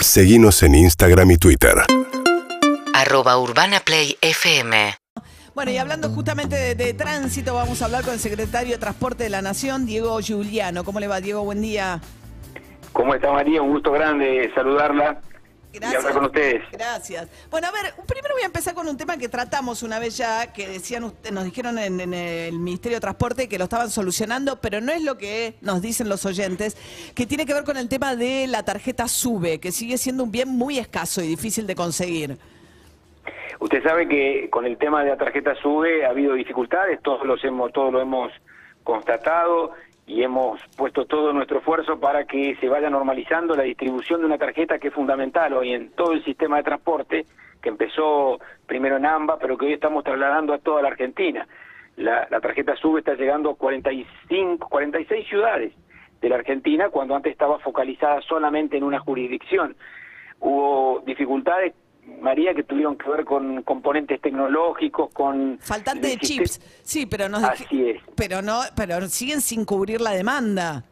Seguimos en Instagram y Twitter. arroba urbanaplayfm Bueno, y hablando justamente de, de tránsito, vamos a hablar con el secretario de Transporte de la Nación, Diego Giuliano. ¿Cómo le va, Diego? Buen día. ¿Cómo está María? Un gusto grande saludarla y hablar con ustedes. Gracias. Bueno, a ver, primero voy a empezar con un tema que tratamos una vez ya, que decían usted- nos dijeron en, en el Ministerio de Transporte que lo estaban solucionando, pero no es lo que nos dicen los oyentes, que tiene que ver con el tema de la tarjeta SUBE, que sigue siendo un bien muy escaso y difícil de conseguir. Usted sabe que con el tema de la tarjeta SUBE ha habido dificultades, todos los hemos, todos lo hemos constatado y hemos puesto todo nuestro esfuerzo para que se vaya normalizando la distribución de una tarjeta que es fundamental hoy en todo el sistema de transporte, que empezó primero en AMBA, pero que hoy estamos trasladando a toda la Argentina. La, la tarjeta SUBE está llegando a 45, 46 ciudades de la Argentina, cuando antes estaba focalizada solamente en una jurisdicción. Hubo dificultades, María, que tuvieron que ver con componentes tecnológicos, con... Faltante de chips. Sí, pero nos dije- Así es. Pero no, pero siguen sin cubrir la demanda.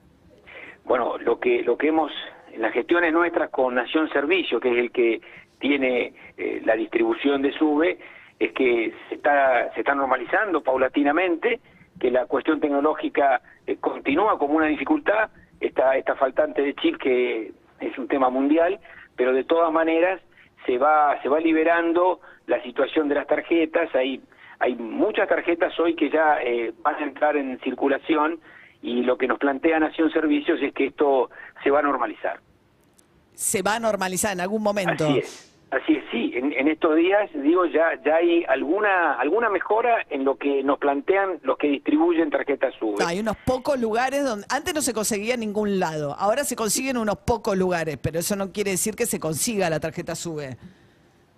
Bueno, lo que lo que hemos en las gestiones nuestras con Nación Servicio, que es el que tiene eh, la distribución de SUBE, es que se está se está normalizando paulatinamente, que la cuestión tecnológica eh, continúa como una dificultad, esta esta faltante de chip que es un tema mundial, pero de todas maneras se va se va liberando la situación de las tarjetas, hay hay muchas tarjetas hoy que ya eh, van a entrar en circulación y lo que nos plantea Nación Servicios es que esto se va a normalizar. Se va a normalizar en algún momento. Así es, así es, sí. En, en estos días, digo, ya ya hay alguna alguna mejora en lo que nos plantean los que distribuyen tarjetas SUBE. Hay unos pocos lugares donde antes no se conseguía en ningún lado. Ahora se consiguen unos pocos lugares, pero eso no quiere decir que se consiga la tarjeta SUBE.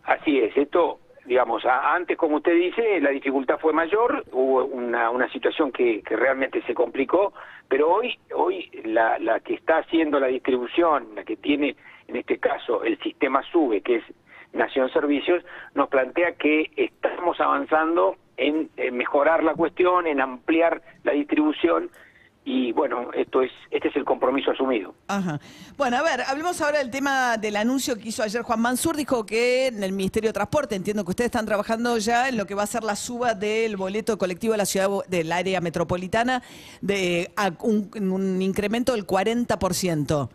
Así es, esto, digamos, antes, como usted dice, la dificultad fue mayor, hubo una, una situación que, que realmente se complicó, pero hoy, hoy la, la que está haciendo la distribución, la que tiene, en este caso, el sistema SUBE, que es Nación Servicios, nos plantea que estamos avanzando en, mejorar la cuestión, en ampliar la distribución, y bueno, esto es, este es el compromiso asumido. Ajá. Bueno, a ver, hablemos ahora del tema del anuncio que hizo ayer Juan Mansur. Dijo que en el Ministerio de Transporte, entiendo que ustedes están trabajando ya en lo que va a ser la suba del boleto colectivo de la ciudad del área metropolitana de a un, un incremento del 40%.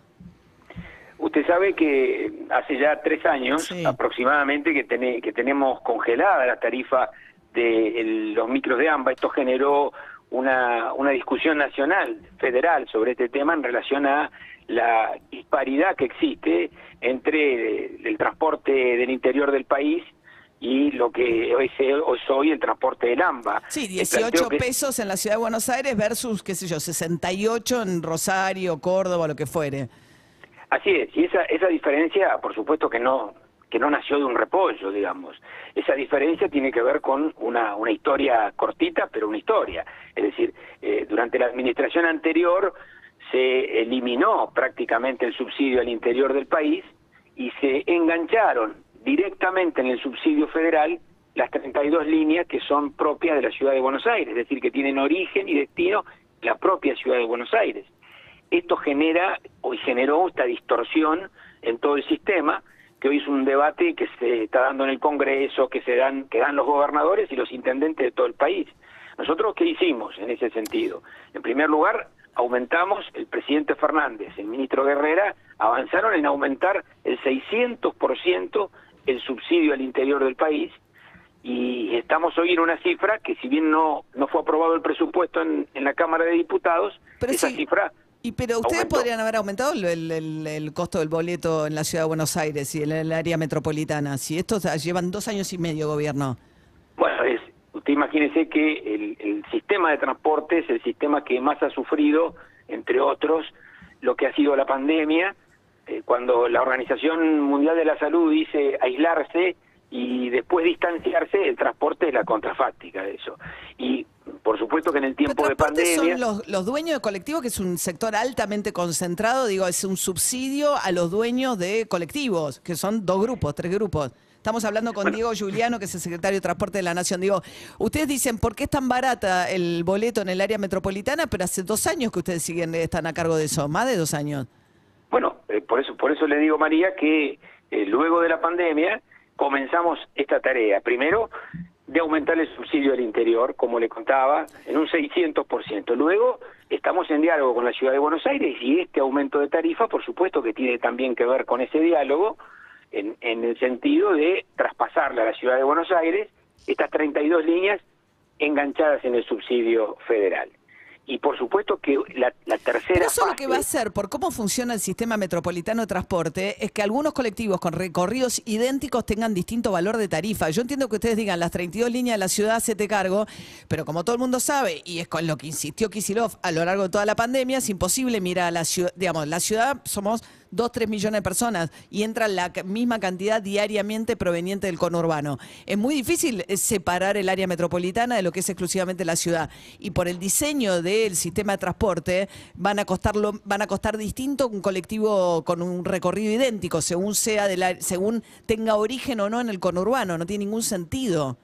Usted sabe que hace ya tres años Sí. aproximadamente que, tene- que tenemos congelada la tarifa de el- los micros de AMBA. Esto generó una, una discusión nacional, federal, sobre este tema en relación a la disparidad que existe entre el transporte del interior del país y lo que hoy es, hoy el transporte del AMBA. Sí, El 18 planteo que- pesos en la ciudad de Buenos Aires versus, qué sé yo, 68 en Rosario, Córdoba, lo que fuere. Así es, y esa, esa diferencia, por supuesto que no que no nació de un repollo, digamos. Esa diferencia tiene que ver con una, una historia cortita, pero una historia. Es decir, eh, durante la administración anterior se eliminó prácticamente el subsidio al interior del país y se engancharon directamente en el subsidio federal las 32 líneas que son propias de la ciudad de Buenos Aires, es decir, que tienen origen y destino la propia ciudad de Buenos Aires esto genera hoy generó esta distorsión en todo el sistema que hoy es un debate que se está dando en el Congreso, que se dan que dan los gobernadores y los intendentes de todo el país. Nosotros qué hicimos en ese sentido? En primer lugar, aumentamos el presidente Fernández, el ministro Guerrera avanzaron en aumentar el 600% el subsidio al interior del país y estamos hoy en una cifra que si bien no no fue aprobado el presupuesto en, en la Cámara de Diputados, Pero esa sí, cifra Y pero ustedes aumentó. podrían haber aumentado el, el- el- el costo del boleto en la ciudad de Buenos Aires y en el área metropolitana. Si estos llevan dos años y medio gobierno. Bueno, es, usted imagínese que el, el sistema de transporte es el sistema que más ha sufrido, entre otros, lo que ha sido la pandemia, eh, cuando la Organización Mundial de la Salud dice aislarse y después distanciarse, el transporte es la contrafáctica de eso. Y por supuesto que en el tiempo de pandemia... son los, los dueños de colectivos, que es un sector altamente concentrado, digo, es un subsidio a los dueños de colectivos, que son dos grupos, tres grupos. Estamos hablando con Diego Giuliano, que es el secretario de Transporte de la Nación. Digo, ustedes dicen, ¿por qué es tan barata el boleto en el área metropolitana? Pero hace dos años que ustedes siguen, están a cargo de eso, más de dos años. Bueno, eh, por eso por eso le digo María que eh, luego de la pandemia comenzamos esta tarea. Primero de aumentar el subsidio al interior, como le contaba, en un 600%. Luego estamos en diálogo con la Ciudad de Buenos Aires y este aumento de tarifa, por supuesto que tiene también que ver con ese diálogo en, en el sentido de traspasarle a la Ciudad de Buenos Aires estas 32 líneas enganchadas en el subsidio federal. Y por supuesto que la, la tercera eso lo que fase- va a hacer, por cómo funciona el sistema metropolitano de transporte, es que algunos colectivos con recorridos idénticos tengan distinto valor de tarifa. Yo entiendo que ustedes digan las 32 líneas de la ciudad se te cargo, pero como todo el mundo sabe, y es con lo que insistió Kisilov a lo largo de toda la pandemia, es imposible mirar a la ciudad, digamos, la ciudad somos 2, 3 millones de personas y entra la misma cantidad diariamente proveniente del conurbano. Es muy difícil eh, separar el área metropolitana de lo que es exclusivamente la ciudad. Y por el diseño del sistema de transporte van a costarlo, van a costar distinto un colectivo con un recorrido idéntico, según sea de la, según tenga origen o no en el conurbano. No tiene ningún sentido.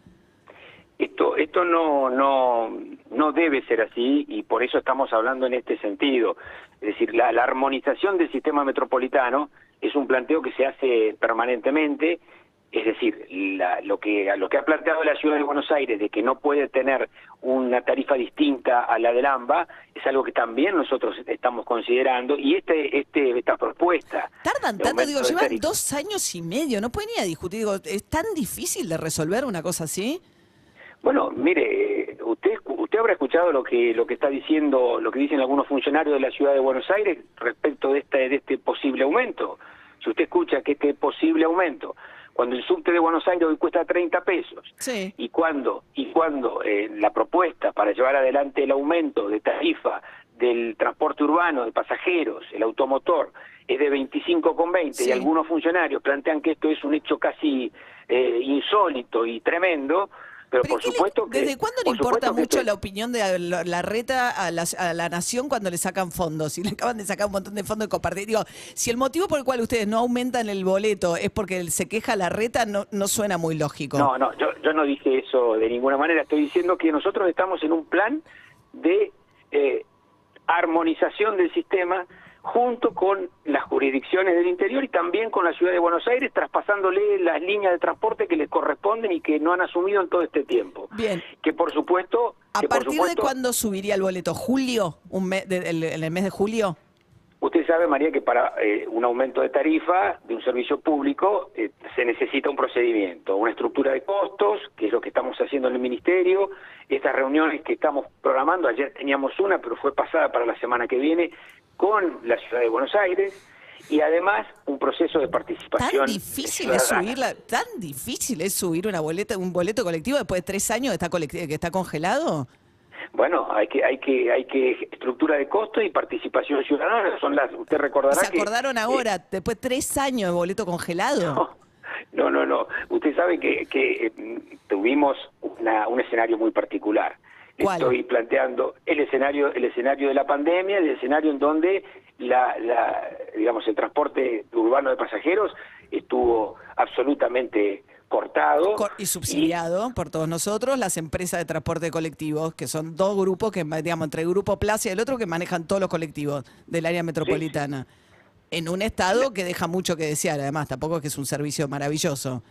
Esto, esto no, no, no debe ser así y por eso estamos hablando en este sentido. Es decir, la, la armonización del sistema metropolitano es un planteo que se hace permanentemente. Es decir, la- lo, que, lo que ha planteado la Ciudad de Buenos Aires de que no puede tener una tarifa distinta a la del AMBA es algo que también nosotros estamos considerando y este, este, esta propuesta... Tardan tanto, digo, llevan tarifa- dos años y medio, no pueden ir a discutir. Digo, ¿es tan difícil de resolver una cosa así? Bueno, mire, usted usted habrá escuchado lo que lo que está diciendo, lo que dicen algunos funcionarios de la ciudad de Buenos Aires respecto de este de este posible aumento. Si usted escucha que este posible aumento, cuando el subte de Buenos Aires hoy cuesta 30 pesos, Sí. y cuando y cuando eh, la propuesta para llevar adelante el aumento de tarifa del transporte urbano de pasajeros, el automotor, es de 25,20 Sí. y algunos funcionarios plantean que esto es un hecho casi eh, insólito y tremendo, pero, Pero por ¿qué le- supuesto que ¿Desde cuándo le por importa mucho la opinión de la, la reta a la, a la nación cuando le sacan fondos? Si le acaban de sacar un montón de fondos de compartir. Digo, si el motivo por el cual ustedes no aumentan el boleto es porque se queja la reta, no, no suena muy lógico. No, no, yo, yo no dije eso de ninguna manera. Estoy diciendo que nosotros estamos en un plan de eh, armonización del sistema junto con las jurisdicciones del interior y también con la ciudad de Buenos Aires, traspasándole las líneas de transporte que les corresponden y que no han asumido en todo este tiempo. Bien. Que por supuesto... ¿A partir de cuándo subiría el boleto? ¿Julio? Un mes, de- el- ¿En el mes de julio? Usted sabe, María, que para eh, un aumento de tarifa de un servicio público eh, se necesita un procedimiento, una estructura de costos, que es lo que estamos haciendo en el Ministerio, estas reuniones que estamos programando, ayer teníamos una, pero fue pasada para la semana que viene, con la Ciudad de Buenos Aires, y además un proceso de ¿Tan participación difícil es subirla? ¿Tan difícil es subir una boleta, un boleto colectivo después de tres años que está, que está congelado? Bueno, hay que, hay que, hay que estructura de costos y participación ciudadana, son las, usted recordará ¿Se que, acordaron eh, ahora, después de tres años de boleto congelado? No, no, no. Usted sabe que, que eh, tuvimos una- un escenario muy particular. ¿Cuál? Estoy planteando el escenario, el escenario de la pandemia, el escenario en donde la, la, digamos, el transporte urbano de pasajeros estuvo absolutamente cortado Cor- y subsidiado por todos nosotros, las empresas de transporte colectivos, que son dos grupos que, digamos, entre el Grupo Plaza y el otro, que manejan todos los colectivos del área metropolitana. En un estado que deja mucho que desear, además, tampoco es que es un servicio maravilloso.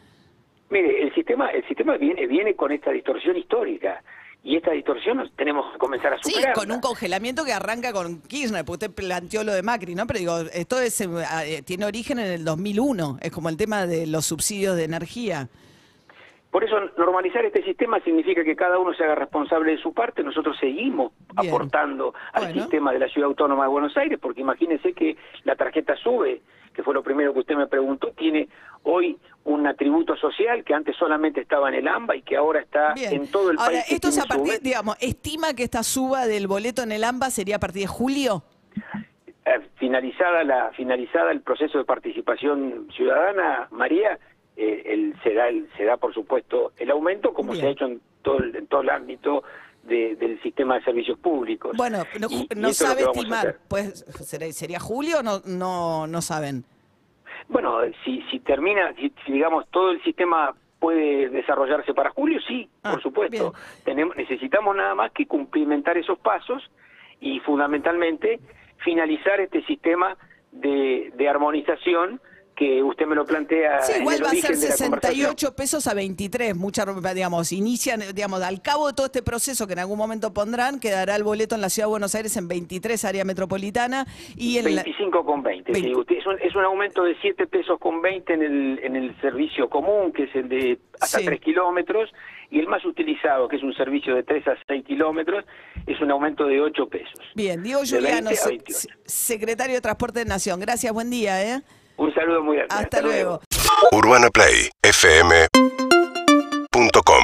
Mire, el sistema, el sistema viene, viene con esta distorsión histórica y esta distorsión tenemos que comenzar a Sí, superarla. con un congelamiento que arranca con Kirchner, porque usted planteó lo de Macri, ¿no? Pero digo, esto es, eh, eh, tiene origen en el 2001, es como el tema de los subsidios de energía. Por eso normalizar este sistema significa que cada uno se haga responsable de su parte. Nosotros seguimos Bien. aportando al Bueno. sistema de la Ciudad Autónoma de Buenos Aires, porque imagínense que la tarjeta SUBE, que fue lo primero que usted me preguntó, tiene hoy un atributo social que antes solamente estaba en el AMBA y que ahora está Bien. en todo el Ahora, país. esto es a partir, SUBE. digamos, estima que esta suba del boleto en el AMBA sería a partir de julio. Eh, finalizada la finalizada el proceso de participación ciudadana, María, eh, el, se da el, se da por supuesto el aumento como Bien. se ha hecho en todo el, en todo el ámbito de- del sistema de servicios públicos. Bueno, no, Y- no sabe estimar, pues ¿sería, sería julio o no, no, no saben? Bueno, si, si termina, si, si, digamos todo el sistema puede desarrollarse para julio, sí, Ah, por supuesto. bien. Tenemos, necesitamos nada más que cumplimentar esos pasos y fundamentalmente finalizar este sistema de, de armonización que usted me lo plantea. Sí, en igual el va a ser origen de la conversación. 68 pesos a 23, mucha, digamos, inician, digamos, al cabo de todo este proceso que en algún momento pondrán, quedará el boleto en la Ciudad de Buenos Aires en 23, área metropolitana, y en la- 25 con 20. sí. 20. Usted, es, un, es un aumento de 7 pesos con 20 en el, en el servicio común, que es el de hasta Sí. 3 kilómetros, y el más utilizado, que es un servicio de 3 a 6 kilómetros, es un aumento de 8 pesos. Bien, Diego De Giuliano, 20 a se- 28. se- secretario de Transporte de Nación. Gracias, buen día, ¿eh? Un saludo muy grande. Hasta luego. UrbanaPlayFM.com